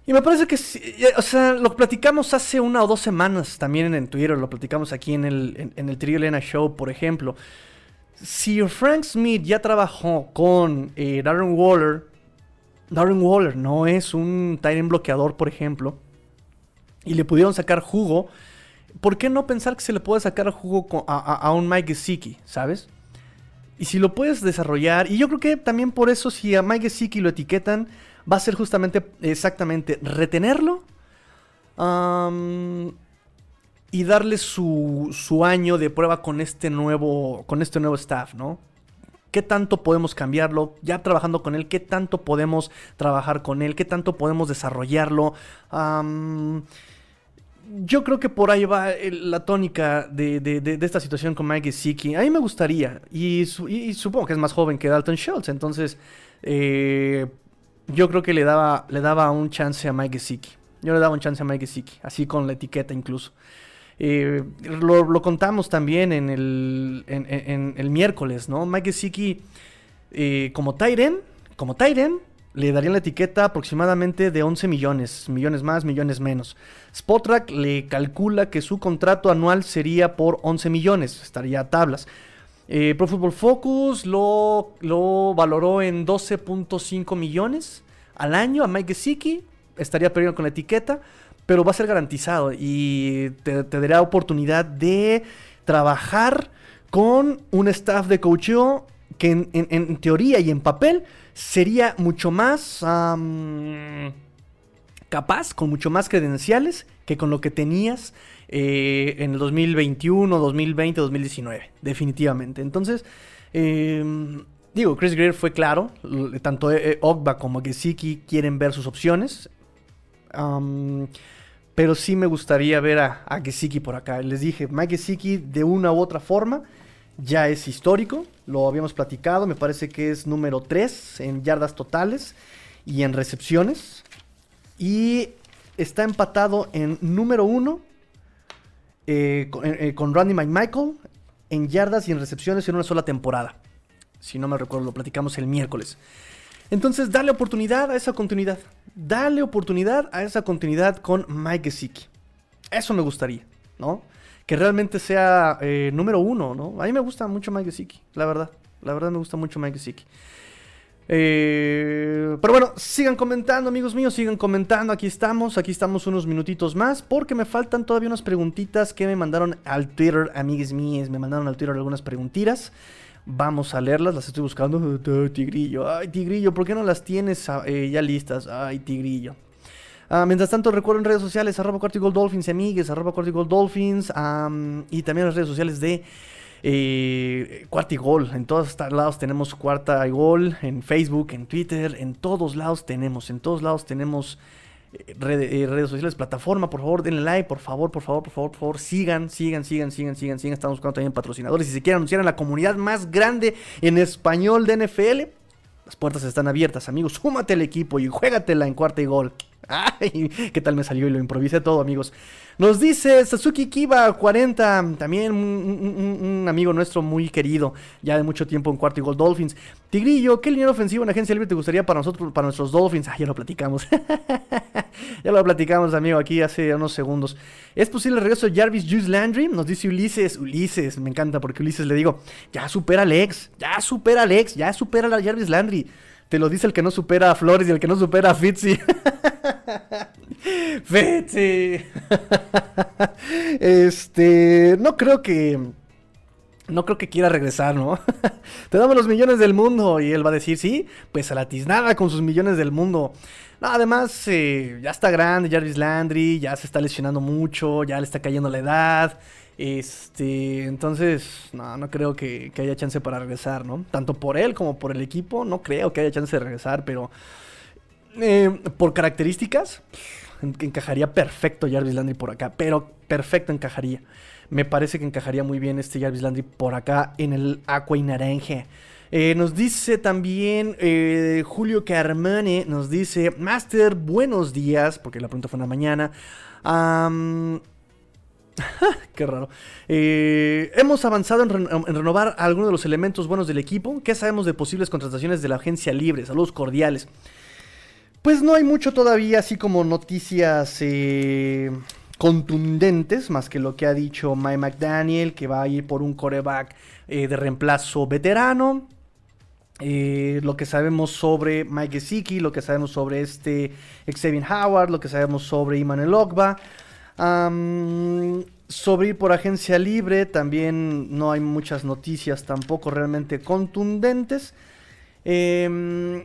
A: y me parece que, o sea, lo platicamos hace una o dos semanas también en Twitter. Lo platicamos aquí en el, en, el Trio Elena Show, por ejemplo si Frank Smith ya trabajó con eh, Darren Waller, Darren Waller no es un Tyrant bloqueador, por ejemplo, y le pudieron sacar jugo, ¿por qué no pensar que se le puede sacar jugo a, un Mike Gesicki, ¿sabes? Y si lo puedes desarrollar, y yo creo que también por eso si a Mike Gesicki lo etiquetan, va a ser justamente, exactamente, retenerlo y darle su, su año de prueba con este nuevo, con este nuevo staff, ¿no? ¿Qué tanto podemos cambiarlo? Ya trabajando con él, ¿qué tanto podemos trabajar con él? ¿Qué tanto podemos desarrollarlo? yo creo que por ahí va la tónica de, esta situación con Mike Gesicki. A mí me gustaría, y, supongo que es más joven que Dalton Schultz, entonces eh, yo creo que le daba, le daba un chance a Mike Gesicki. Yo le daba un chance a Mike Gesicki, así con la etiqueta incluso. Eh, lo, contamos también en el, el miércoles, ¿no? Mike Gesicki eh, como Tyren, como Tyren, le darían la etiqueta aproximadamente de 11 millones, millones más, millones menos. Spotrack le calcula que su contrato anual sería por 11 millones, estaría a tablas. Eh, Pro Football Focus lo, lo valoró en 12.5 millones al año a Mike Gesicki, estaría perdiendo con la etiqueta, pero va a ser garantizado y te, dará oportunidad de trabajar con un staff de coaching que en teoría y en papel sería mucho más capaz, con mucho más credenciales que con lo que tenías eh, en el 2021, 2020, 2019, definitivamente. Entonces, em, digo, Chris Greer fue claro, tanto eh, Ogba como Gesicki quieren ver sus opciones. Pero sí me gustaría ver a, a Gesicki por acá. Les dije, Mike Gesicki de una u otra forma ya es histórico, lo habíamos platicado, me parece que es número 3 en yardas totales y en recepciones. Y está empatado en número 1 eh, eh, eh, con, Randy McMichael en yardas y en recepciones en una sola temporada. Si no me recuerdo, lo platicamos el miércoles. Entonces, dale oportunidad a esa continuidad. Dale oportunidad a esa continuidad con Mike Gesicki. Eso me gustaría, ¿no? que realmente sea eh, número uno, ¿no? A mí me gusta mucho Mike Gesicki, la verdad. La verdad me gusta mucho Mike Gesicki. Eh, pero bueno, sigan comentando, amigos míos, sigan comentando. Aquí estamos, aquí estamos unos minutitos más, porque me faltan todavía unas preguntitas que me mandaron al Twitter, amigues mías. Me mandaron al Twitter algunas preguntitas. Vamos a leerlas, las estoy buscando. Tigrillo, ay, Tigrillo, ¿por qué no las tienes eh, ya listas? Ay, Tigrillo. Ah, mientras tanto, recuerden redes sociales, arroba Gold Dolphins, amigues, arroba Gold Dolphins, y también las redes sociales de eh, Cuarta y Gol. En todos lados tenemos Cuarta y Gol, en Facebook, en Twitter, en todos lados tenemos, en todos lados tenemos eh, redes sociales, plataforma, por favor, denle like, por favor, por favor, por favor, por favor, sigan, sigan, sigan, sigan, sigan, sigan. Estamos buscando también patrocinadores. Si se quieren anunciar en la comunidad más grande en español de NFL, las puertas están abiertas, amigos. Súmate al equipo y juégatela en cuarta y gol. Ay, ¿qué tal me salió y lo improvisé todo, amigos? Nos dice Sasuki Kiba 40, también un, amigo nuestro muy querido, ya de mucho tiempo en Cuarto y Gol Dolphins. Tigrillo, ¿qué línea ofensiva en agencia libre te gustaría para nosotros, para nuestros Dolphins? Ah, ya lo platicamos. ya lo platicamos, amigo, aquí hace unos segundos. ¿Es posible el regreso de Jarvis Juice Landry? Nos dice Ulises. Ulises, me encanta porque Ulises le digo, ya supera al ex, ya supera al ex, ya supera a Jarvis Landry. Te lo dice el que no supera a Flores y el que no supera a Fitzy. Fitzy. este, no creo que no creo que quiera regresar, ¿no? Te damos los millones del mundo y él va a decir, sí, pues a la tiznada con sus millones del mundo. No, además, eh, ya está grande Jarvis Landry, ya se está lesionando mucho, ya le está cayendo la edad. Este, entonces, no, no creo que, haya chance para regresar, ¿no? Tanto por él como por el equipo, no creo que haya chance de regresar, pero eh, por características, encajaría perfecto Jarvis Landry por acá, pero perfecto encajaría. Me parece que encajaría muy bien este Jarvis Landry por acá en el Aqua y Naranja. Eh, nos dice también eh, Julio Carmane, nos dice, Master, buenos días, porque la pregunta fue en la mañana. Qué raro. Eh, hemos avanzado en, renovar algunos de los elementos buenos del equipo. ¿Qué sabemos de posibles contrataciones de la agencia libre? Saludos cordiales. Pues no hay mucho todavía, así como noticias eh, contundentes, más que lo que ha dicho Mike McDaniel, que va a ir por un coreback eh, de reemplazo veterano. lo que sabemos sobre Mike Gesicki, lo que sabemos sobre este Xavier Howard, lo que sabemos sobre Iman Ogba sobre ir por agencia libre, también no hay muchas noticias tampoco realmente contundentes. Em,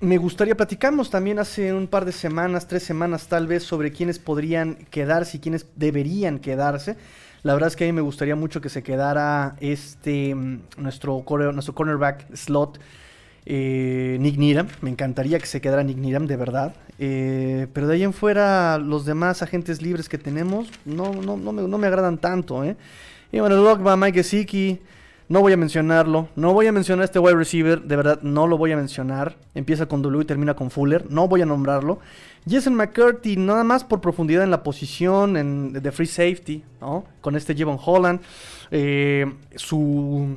A: me gustaría, platicamos también hace un par de semanas, tres semanas tal vez, sobre quiénes podrían quedarse y quiénes deberían quedarse. La verdad es que a mí me gustaría mucho que se quedara este mm, nuestro, nuestro cornerback slot. Eh, Nick Niram, me encantaría que se quedara Nick Niram, de verdad. Eh, pero de ahí en fuera, los demás agentes libres que tenemos no, no, no, me, no me agradan tanto. ¿eh? Y bueno, va Mike Gesicki, no voy a mencionarlo. No voy a mencionar este wide receiver, de verdad, no lo voy a mencionar. Empieza con W y termina con Fuller, no voy a nombrarlo. Jason McCurdy, nada más por profundidad en la posición de free safety, ¿no? Con este Jevon Holland. Eh, su,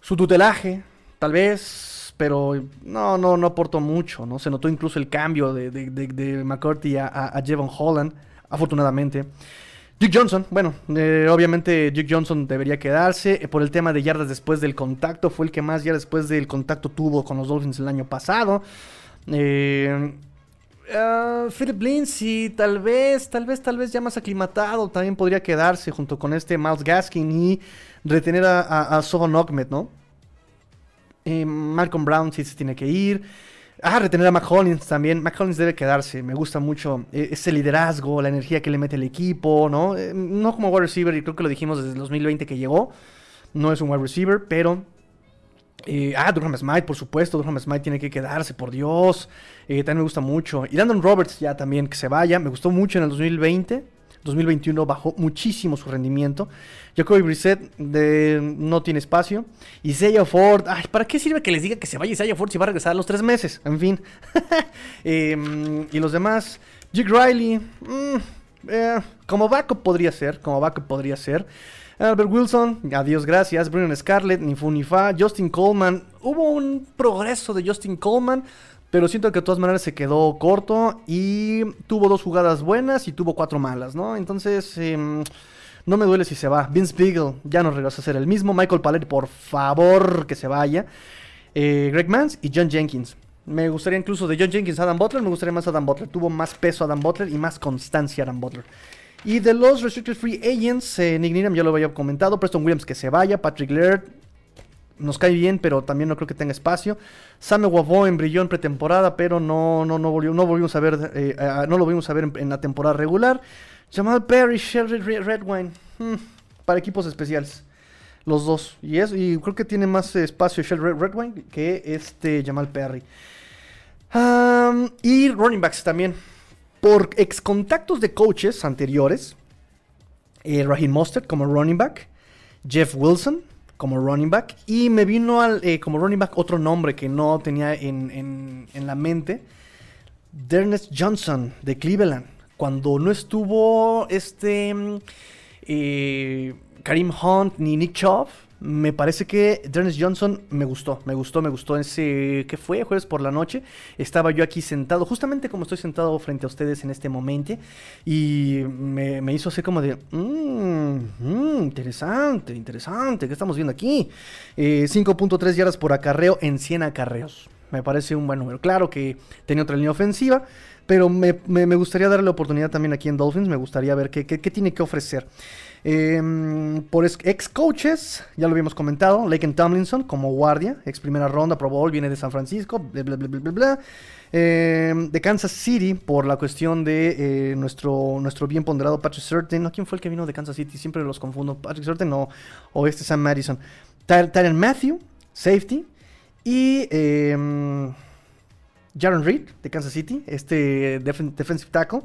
A: su tutelaje, tal vez, pero no, no, no aportó mucho, ¿no? Se notó incluso el cambio de, de, McCurdy a, a, Jevon Holland, afortunadamente. Duke Johnson, bueno, eh, obviamente Duke Johnson debería quedarse eh, por el tema de yardas después del contacto, fue el que más yardas después del contacto tuvo con los Dolphins el año pasado. Eh, Uh, Philip Lindsay, tal vez, tal vez, tal vez ya más aclimatado, también podría quedarse junto con este Miles Gaskin y retener a, a, a ¿no? Eh, Malcolm Brown sí se tiene que ir. Ah, retener a McCollins también. McCollins debe quedarse. Me gusta mucho eh, ese liderazgo, la energía que le mete el equipo, ¿no? Eh, no como wide receiver, y creo que lo dijimos desde el 2020 que llegó. No es un wide receiver, pero eh, ah, Durham Smite, por supuesto. Durham Smite tiene que quedarse, por Dios. También me gusta mucho. Y Landon Roberts ya también que se vaya. Me gustó mucho en el 2020. 2021 bajó muchísimo su rendimiento. Jacoby Brissett no tiene espacio. Y Isaiah Ford. ¿para qué sirve que les diga que se vaya Isaiah Ford si va a regresar a los tres meses? En fin. Em, y los demás. Jake Riley. Mm, eh, como backup podría ser. Como backup podría ser. Albert Wilson, adiós, gracias. Brennan Scarlett, ni fu ni fa. Justin Coleman, hubo un progreso de Justin Coleman, pero siento que de todas maneras se quedó corto y tuvo dos jugadas buenas y tuvo cuatro malas, ¿no? Entonces, em, no me duele si se va. Vince Beagle ya no regresa a ser el mismo. Michael Pallet, por favor, que se vaya. Eh, Greg Mans y John Jenkins. Me gustaría incluso de John Jenkins Adam Butler, me gustaría más Adam Butler. Tuvo más peso Adam Butler y más constancia Adam Butler. Y de los Restricted Free Agents, eh, Nick Needham ya lo había comentado. Preston Williams que se vaya. Patrick Laird nos cae bien, pero también no creo que tenga espacio. Sam en brilló en pretemporada, pero no, no, no, volvió, no volvimos a ver, eh, no lo vimos a ver en, la temporada regular. Jamal Perry, Shelby Redwine, hmm, para equipos especiales. Los dos. Y, es, y creo que tiene más espacio Shelby Redwine que este Jamal Perry. y running backs también por ex contactos de coaches anteriores, eh, Raheem Mostert como running back, Jeff Wilson como running back, y me vino al, eh, como running back otro nombre que no tenía en, la mente, Dernest Johnson de Cleveland. Cuando no estuvo este mm, eh, Karim Hunt ni Nick Chubb, me parece que Dennis Johnson me gustó, me gustó, me gustó ese ¿qué fue? Jueves por la noche. Estaba yo aquí sentado, justamente como estoy sentado frente a ustedes en este momento, y me, hizo así como de, mmm, interesante, interesante, ¿qué estamos viendo aquí? 5.3 eh, yardas por acarreo en 100 acarreos. Me parece un buen número. Claro que tenía otra línea ofensiva, pero me, gustaría darle la oportunidad también aquí en Dolphins. Me gustaría ver qué, qué tiene que ofrecer. Em, por ex coaches, ya lo habíamos comentado, Laken Tomlinson como guardia, ex primera ronda, Pro Bowl, viene de San Francisco, bla, bla, bla, bla, bla. Em, de Kansas City, por la cuestión de eh, nuestro, nuestro bien ponderado Patrick Certain. ¿No? ¿Quién fue el que vino de Kansas City? Siempre los confundo. Patrick Certain o, o este Sam Madison. Tyron Matthew, safety. Y eh, Jaron Reed, de Kansas City, este defensive tackle.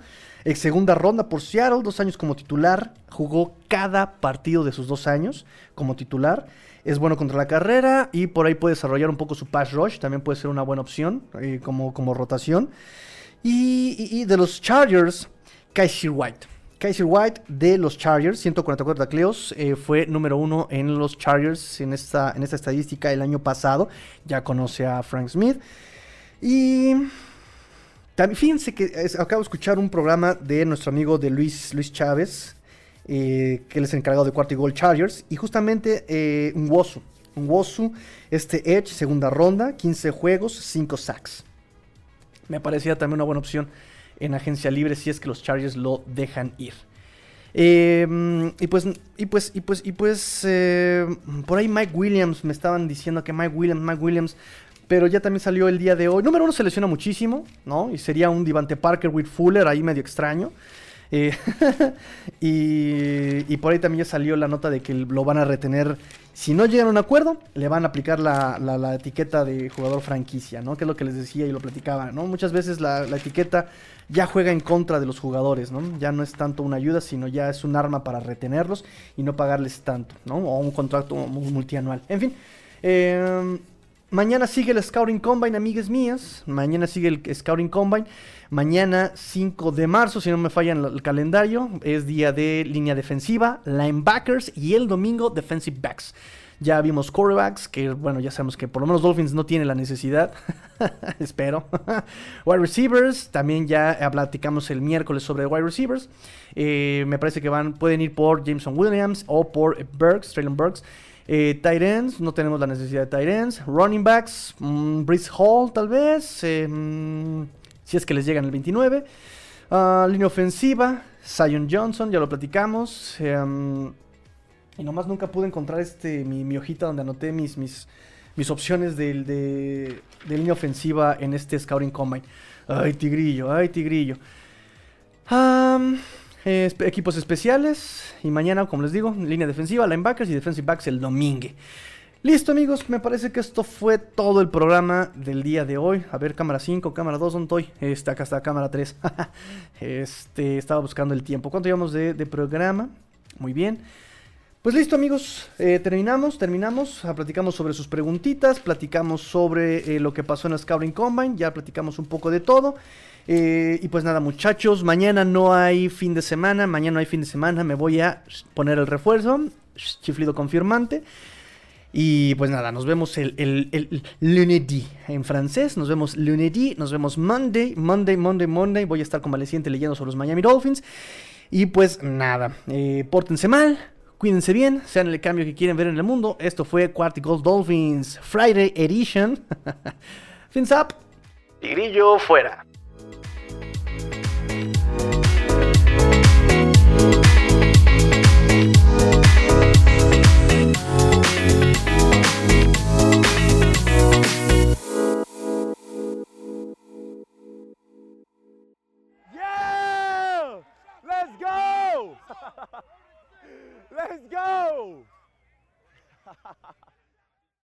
A: Segunda ronda por Seattle, dos años como titular. Jugó cada partido de sus dos años como titular. Es bueno contra la carrera y por ahí puede desarrollar un poco su pass rush. También puede ser una buena opción eh, como, como rotación. Y, de los Chargers, Kaiser White. Kaiser White de los Chargers, 144 tacleos, eh, fue número uno en los Chargers en esta, en esta estadística el año pasado. Ya conoce a Frank Smith. Y fíjense que acabo de escuchar un programa de nuestro amigo de Luis, Luis Chávez, eh, que él es encargado de cuarto y gol Chargers, y justamente eh, un Wosu, un Wosu, este Edge, segunda ronda, 15 juegos, 5 sacks. Me parecía también una buena opción en agencia libre si es que los Chargers lo dejan ir. Em, y pues, y pues, y pues, y pues, eh, por ahí Mike Williams me estaban diciendo que Mike Williams, Mike Williams pero ya también salió el día de hoy. Número uno se lesiona muchísimo, ¿no? Y sería un Divante Parker with Fuller ahí medio extraño. Eh, y, por ahí también ya salió la nota de que lo van a retener. Si no llegan a un acuerdo, le van a aplicar la, etiqueta de jugador franquicia, ¿no? Que es lo que les decía y lo platicaba, ¿no? Muchas veces la, etiqueta ya juega en contra de los jugadores, ¿no? Ya no es tanto una ayuda, sino ya es un arma para retenerlos y no pagarles tanto, ¿no? O un contrato multianual. En fin. Eh, Mañana sigue el Scouting Combine, amigas mías. Mañana sigue el Scouting Combine. Mañana 5 de marzo, si no me falla el calendario, es día de línea defensiva, linebackers y el domingo defensive backs. Ya vimos quarterbacks, que bueno, ya sabemos que por lo menos Dolphins no tiene la necesidad. Espero. wide receivers, también ya platicamos el miércoles sobre wide receivers. Eh, me parece que van, pueden ir por Jameson Williams o por Burks, Traylon Burks. Eh, no tenemos la necesidad de tight ends. Running backs, mm, Brice Hall tal vez, mm, si es que les llegan el 29. Ah, línea ofensiva, Zion Johnson, ya lo platicamos. Em, y nomás nunca pude encontrar este, mi, hojita donde anoté mis, mis, mis opciones de, de, línea ofensiva en este Scouting Combine. Ay, tigrillo, ay, tigrillo equipos especiales. Y mañana, como les digo, línea defensiva, linebackers y defensive backs el domingo. Listo amigos, me parece que esto fue todo el programa del día de hoy. A ver, cámara 5, cámara 2, ¿dónde estoy? Este, acá está, cámara 3. este, estaba buscando el tiempo. ¿Cuánto llevamos de, programa? Muy bien. Pues listo amigos, eh, terminamos, terminamos, ah, platicamos sobre sus preguntitas, platicamos sobre eh, lo que pasó en el Scouting Combine, ya platicamos un poco de todo. Eh, y pues nada, muchachos, mañana no hay fin de semana, mañana no hay fin de semana, me voy a poner el refuerzo, chiflido confirmante. Y pues nada, nos vemos el, el, lundi en francés, nos vemos lundi, nos vemos Monday, Monday, Monday, Monday. Voy a estar convaleciente leyendo sobre los Miami Dolphins. Y pues nada, eh, pórtense mal, cuídense bien, sean el cambio que quieren ver en el mundo. Esto fue Quarticles Dolphins Friday Edition. Fins up. Tigrillo fuera. Let's go!